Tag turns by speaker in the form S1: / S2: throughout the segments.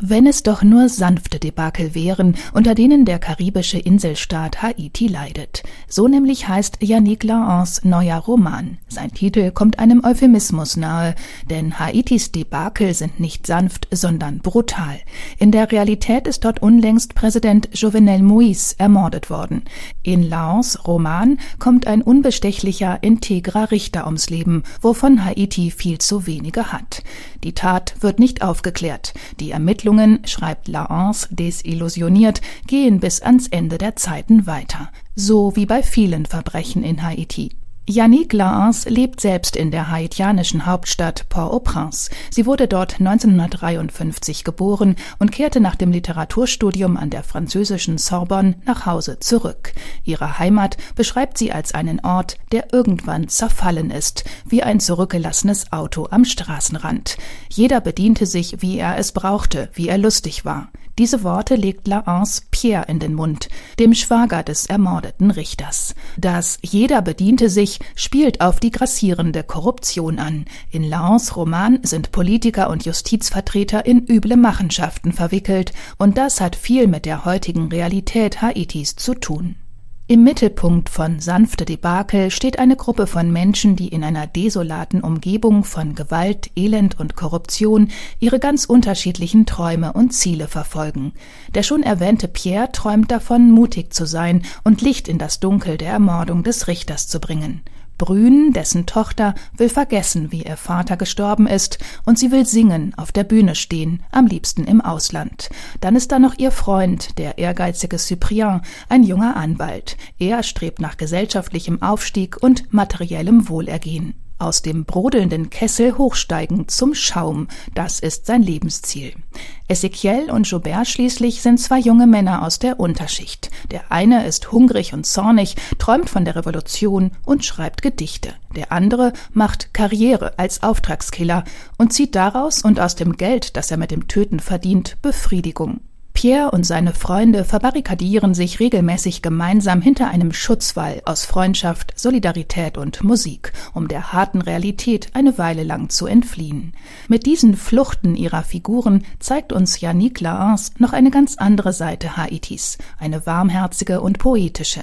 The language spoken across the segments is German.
S1: Wenn es doch nur sanfte Debakel wären, unter denen der karibische Inselstaat Haiti leidet. So nämlich heißt Yannick Laans neuer Roman. Sein Titel kommt einem Euphemismus nahe, denn Haitis Debakel sind nicht sanft, sondern brutal. In der Realität ist dort unlängst Präsident Jovenel Moïse ermordet worden. In Laans Roman kommt ein unbestechlicher, integrer Richter ums Leben, wovon Haiti viel zu wenige hat. Die Tat wird nicht aufgeklärt. Die Ermittlungen Ermittlungen, schreibt Laance desillusioniert, gehen bis ans Ende der Zeiten weiter. So wie bei vielen Verbrechen in Haiti. Yannick Laance lebt selbst in der haitianischen Hauptstadt Port-au-Prince. Sie wurde dort 1953 geboren und kehrte nach dem Literaturstudium an der französischen Sorbonne nach Hause zurück. Ihre Heimat beschreibt sie als einen Ort, der irgendwann zerfallen ist, wie ein zurückgelassenes Auto am Straßenrand. Jeder bediente sich, wie er es brauchte, wie er lustig war. Diese Worte legt Laance Pierre in den Mund, dem Schwager des ermordeten Richters. Das Jeder bediente sich spielt auf die grassierende Korruption an. In Laance Roman sind Politiker und Justizvertreter in üble Machenschaften verwickelt, und das hat viel mit der heutigen Realität Haitis zu tun. Im Mittelpunkt von sanfte Debakel steht eine Gruppe von Menschen, die in einer desolaten Umgebung von Gewalt, Elend und Korruption ihre ganz unterschiedlichen Träume und Ziele verfolgen. Der schon erwähnte Pierre träumt davon, mutig zu sein und Licht in das Dunkel der Ermordung des Richters zu bringen. Brün, dessen Tochter, will vergessen, wie ihr Vater gestorben ist, und sie will singen, auf der Bühne stehen, am liebsten im Ausland. Dann ist da noch ihr Freund, der ehrgeizige Cyprien, ein junger Anwalt. Er strebt nach gesellschaftlichem Aufstieg und materiellem Wohlergehen aus dem brodelnden Kessel hochsteigen zum Schaum, das ist sein Lebensziel. Ezekiel und Joubert schließlich sind zwei junge Männer aus der Unterschicht. Der eine ist hungrig und zornig, träumt von der Revolution und schreibt Gedichte. Der andere macht Karriere als Auftragskiller und zieht daraus und aus dem Geld, das er mit dem Töten verdient, Befriedigung. Pierre und seine Freunde verbarrikadieren sich regelmäßig gemeinsam hinter einem Schutzwall aus Freundschaft, Solidarität und Musik, um der harten Realität eine Weile lang zu entfliehen. Mit diesen Fluchten ihrer Figuren zeigt uns Yannick Laance noch eine ganz andere Seite Haitis, eine warmherzige und poetische.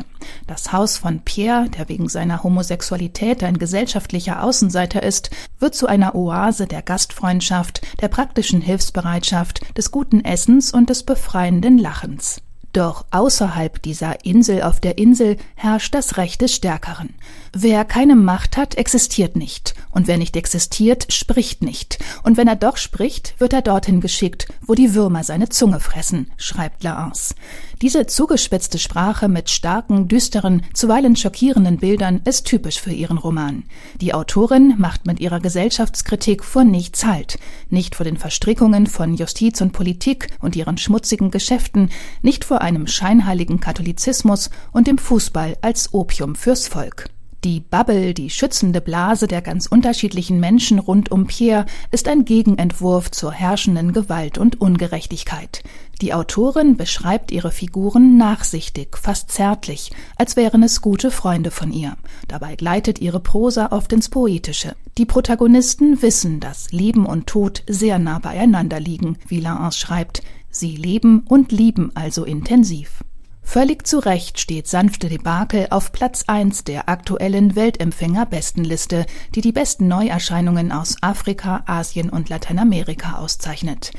S1: Das Haus von Pierre, der wegen seiner Homosexualität ein gesellschaftlicher Außenseiter ist, wird zu einer Oase der Gastfreundschaft, der praktischen Hilfsbereitschaft, des guten Essens und des befreienden Lachens. Doch außerhalb dieser Insel auf der Insel herrscht das Recht des Stärkeren. Wer keine Macht hat, existiert nicht. Und wer nicht existiert, spricht nicht. Und wenn er doch spricht, wird er dorthin geschickt, wo die Würmer seine Zunge fressen, schreibt Laance. Diese zugespitzte Sprache mit starken, düsteren, zuweilen schockierenden Bildern ist typisch für ihren Roman. Die Autorin macht mit ihrer Gesellschaftskritik vor nichts Halt. Nicht vor den Verstrickungen von Justiz und Politik und ihren schmutzigen Geschäften, nicht vor einem scheinheiligen Katholizismus und dem Fußball als Opium fürs Volk. Die Bubble, die schützende Blase der ganz unterschiedlichen Menschen rund um Pierre, ist ein Gegenentwurf zur herrschenden Gewalt und Ungerechtigkeit. Die Autorin beschreibt ihre Figuren nachsichtig, fast zärtlich, als wären es gute Freunde von ihr. Dabei gleitet ihre Prosa oft ins Poetische. Die Protagonisten wissen, dass Leben und Tod sehr nah beieinander liegen, wie Laance schreibt. Sie leben und lieben also intensiv. Völlig zu Recht steht sanfte Debakel auf Platz 1 der aktuellen Weltempfänger-Bestenliste, die die besten Neuerscheinungen aus Afrika, Asien und Lateinamerika auszeichnet.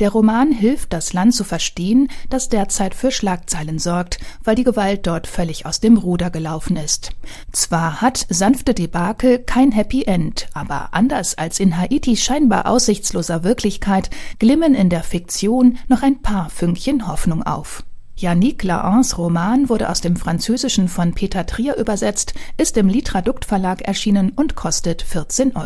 S1: Der Roman hilft, das Land zu verstehen, das derzeit für Schlagzeilen sorgt, weil die Gewalt dort völlig aus dem Ruder gelaufen ist. Zwar hat sanfte Debakel kein Happy End, aber anders als in Haitis scheinbar aussichtsloser Wirklichkeit glimmen in der Fiktion noch ein paar Fünkchen Hoffnung auf. Yannick Laans Roman wurde aus dem Französischen von Peter Trier übersetzt, ist im Litradukt Verlag erschienen und kostet 14 Euro